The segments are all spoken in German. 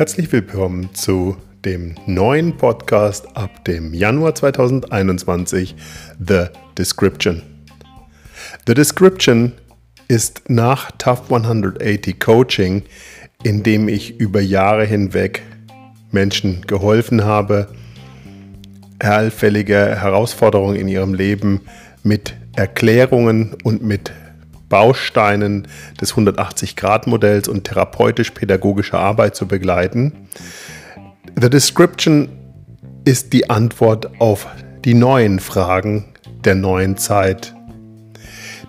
Herzlich willkommen zu dem neuen Podcast ab dem Januar 2021, The Description. The Description ist nach Tough 180 Coaching, in dem ich über Jahre hinweg Menschen geholfen habe, allfällige Herausforderungen in ihrem Leben mit Erklärungen und mit Bausteinen des 180-Grad-Modells und therapeutisch-pädagogischer Arbeit zu begleiten. The Description ist die Antwort auf die neuen Fragen der neuen Zeit.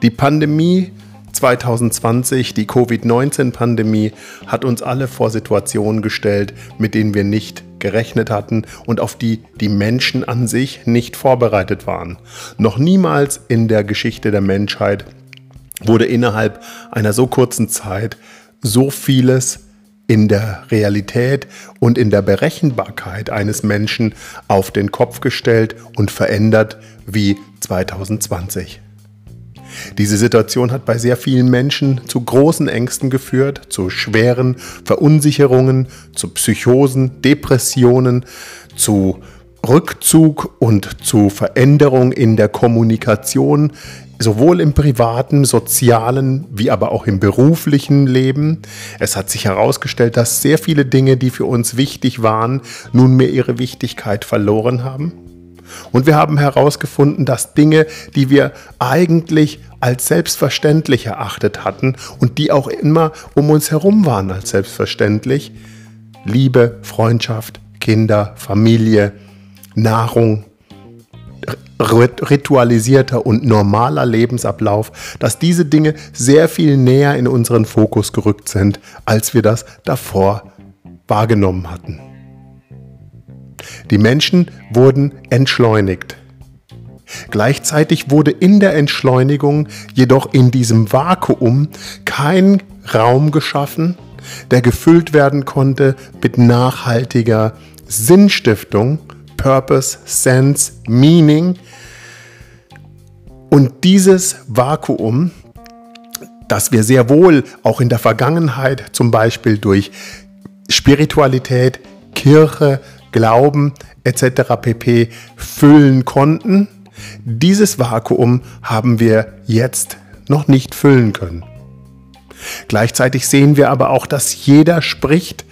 Die Pandemie 2020, die Covid-19-Pandemie, hat uns alle vor Situationen gestellt, mit denen wir nicht gerechnet hatten und auf die die Menschen an sich nicht vorbereitet waren. Noch niemals in der Geschichte der Menschheit wurde innerhalb einer so kurzen Zeit so vieles in der Realität und in der Berechenbarkeit eines Menschen auf den Kopf gestellt und verändert wie 2020. Diese Situation hat bei sehr vielen Menschen zu großen Ängsten geführt, zu schweren Verunsicherungen, zu Psychosen, Depressionen, zu Rückzug und zu Veränderung in der Kommunikation, sowohl im privaten, sozialen wie aber auch im beruflichen Leben. Es hat sich herausgestellt, dass sehr viele Dinge, die für uns wichtig waren, nunmehr ihre Wichtigkeit verloren haben. Und wir haben herausgefunden, dass Dinge, die wir eigentlich als selbstverständlich erachtet hatten und die auch immer um uns herum waren als selbstverständlich, Liebe, Freundschaft, Kinder, Familie, Nahrung, ritualisierter und normaler Lebensablauf, dass diese Dinge sehr viel näher in unseren Fokus gerückt sind, als wir das davor wahrgenommen hatten. Die Menschen wurden entschleunigt. Gleichzeitig wurde in der Entschleunigung jedoch in diesem Vakuum kein Raum geschaffen, der gefüllt werden konnte mit nachhaltiger Sinnstiftung Purpose, Sense, Meaning. Und dieses Vakuum, das wir sehr wohl auch in der Vergangenheit zum Beispiel durch Spiritualität, Kirche, Glauben etc. pp füllen konnten, dieses Vakuum haben wir jetzt noch nicht füllen können. Gleichzeitig sehen wir aber auch, dass jeder spricht,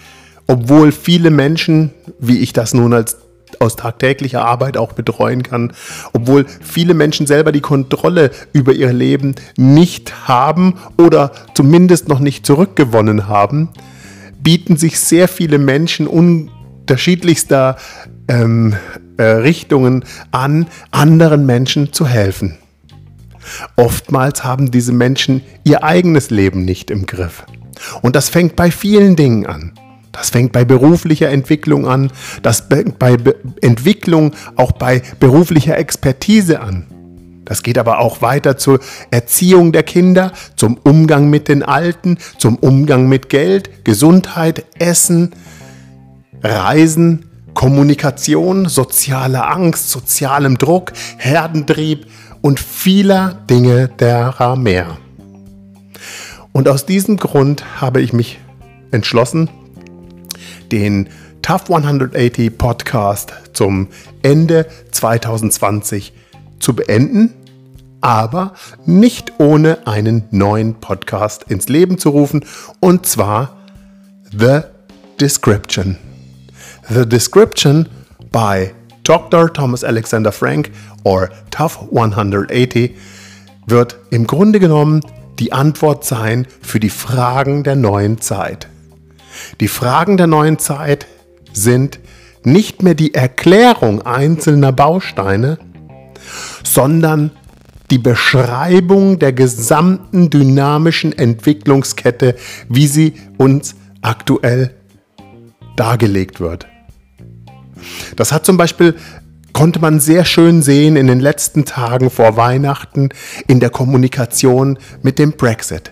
obwohl viele Menschen, wie ich das nun als aus tagtäglicher Arbeit auch betreuen kann, obwohl viele Menschen selber die Kontrolle über ihr Leben nicht haben oder zumindest noch nicht zurückgewonnen haben, bieten sich sehr viele Menschen unterschiedlichster ähm, äh, Richtungen an, anderen Menschen zu helfen. Oftmals haben diese Menschen ihr eigenes Leben nicht im Griff. Und das fängt bei vielen Dingen an. Das fängt bei beruflicher Entwicklung an, das fängt bei Be Entwicklung auch bei beruflicher Expertise an. Das geht aber auch weiter zur Erziehung der Kinder, zum Umgang mit den Alten, zum Umgang mit Geld, Gesundheit, Essen, Reisen, Kommunikation, soziale Angst, sozialem Druck, Herdentrieb und vieler Dinge derer mehr. Und aus diesem Grund habe ich mich entschlossen, den Tough 180 Podcast zum Ende 2020 zu beenden, aber nicht ohne einen neuen Podcast ins Leben zu rufen, und zwar The Description. The Description by Dr. Thomas Alexander Frank or Tough 180 wird im Grunde genommen die Antwort sein für die Fragen der neuen Zeit. Die Fragen der neuen Zeit sind nicht mehr die Erklärung einzelner Bausteine, sondern die Beschreibung der gesamten dynamischen Entwicklungskette, wie sie uns aktuell dargelegt wird. Das hat zum Beispiel, konnte man sehr schön sehen in den letzten Tagen vor Weihnachten in der Kommunikation mit dem Brexit.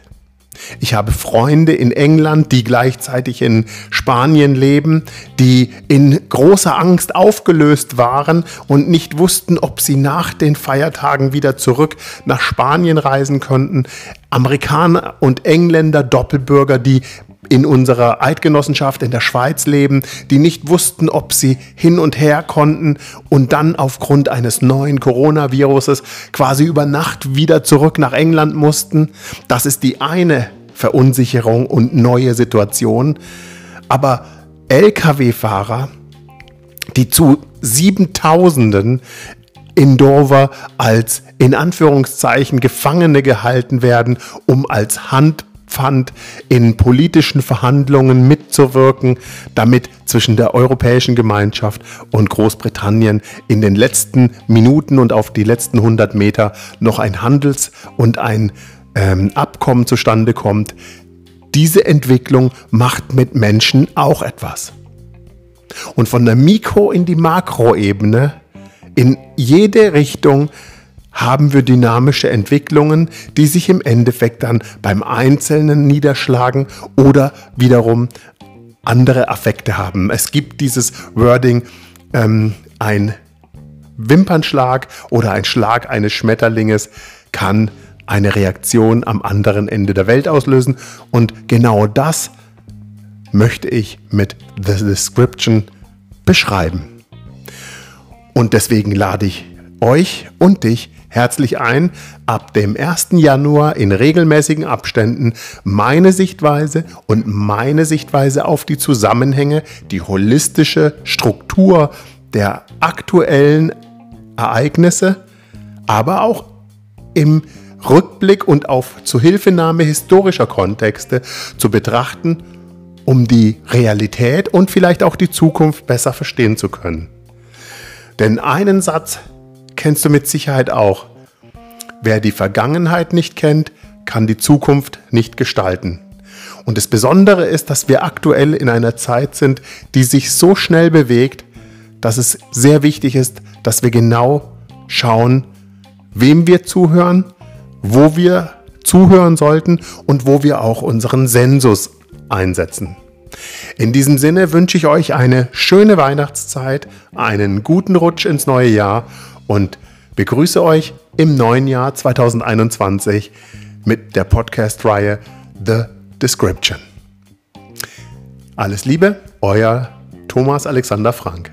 Ich habe Freunde in England, die gleichzeitig in Spanien leben, die in großer Angst aufgelöst waren und nicht wussten, ob sie nach den Feiertagen wieder zurück nach Spanien reisen könnten. Amerikaner und Engländer, Doppelbürger, die in unserer Eidgenossenschaft in der Schweiz leben, die nicht wussten, ob sie hin und her konnten und dann aufgrund eines neuen Coronaviruses quasi über Nacht wieder zurück nach England mussten. Das ist die eine Verunsicherung und neue Situation. Aber Lkw-Fahrer, die zu Siebentausenden in Dover als in Anführungszeichen Gefangene gehalten werden, um als Handpfand in politischen Verhandlungen mitzuwirken, damit zwischen der Europäischen Gemeinschaft und Großbritannien in den letzten Minuten und auf die letzten 100 Meter noch ein Handels- und ein ähm, Abkommen zustande kommt. Diese Entwicklung macht mit Menschen auch etwas. Und von der Mikro- in die Makroebene, in jede Richtung, haben wir dynamische Entwicklungen, die sich im Endeffekt dann beim Einzelnen niederschlagen oder wiederum andere Affekte haben. Es gibt dieses Wording, ähm, ein Wimpernschlag oder ein Schlag eines Schmetterlinges kann eine Reaktion am anderen Ende der Welt auslösen. Und genau das möchte ich mit The Description beschreiben. Und deswegen lade ich euch und dich herzlich ein, ab dem 1. Januar in regelmäßigen Abständen meine Sichtweise und meine Sichtweise auf die Zusammenhänge, die holistische Struktur der aktuellen Ereignisse, aber auch im Rückblick und auf Zuhilfenahme historischer Kontexte zu betrachten, um die Realität und vielleicht auch die Zukunft besser verstehen zu können. Denn einen Satz kennst du mit Sicherheit auch. Wer die Vergangenheit nicht kennt, kann die Zukunft nicht gestalten. Und das Besondere ist, dass wir aktuell in einer Zeit sind, die sich so schnell bewegt, dass es sehr wichtig ist, dass wir genau schauen, wem wir zuhören, wo wir zuhören sollten und wo wir auch unseren Sensus einsetzen. In diesem Sinne wünsche ich euch eine schöne Weihnachtszeit, einen guten Rutsch ins neue Jahr und begrüße euch im neuen Jahr 2021 mit der Podcast-Reihe The Description. Alles Liebe, euer Thomas Alexander Frank.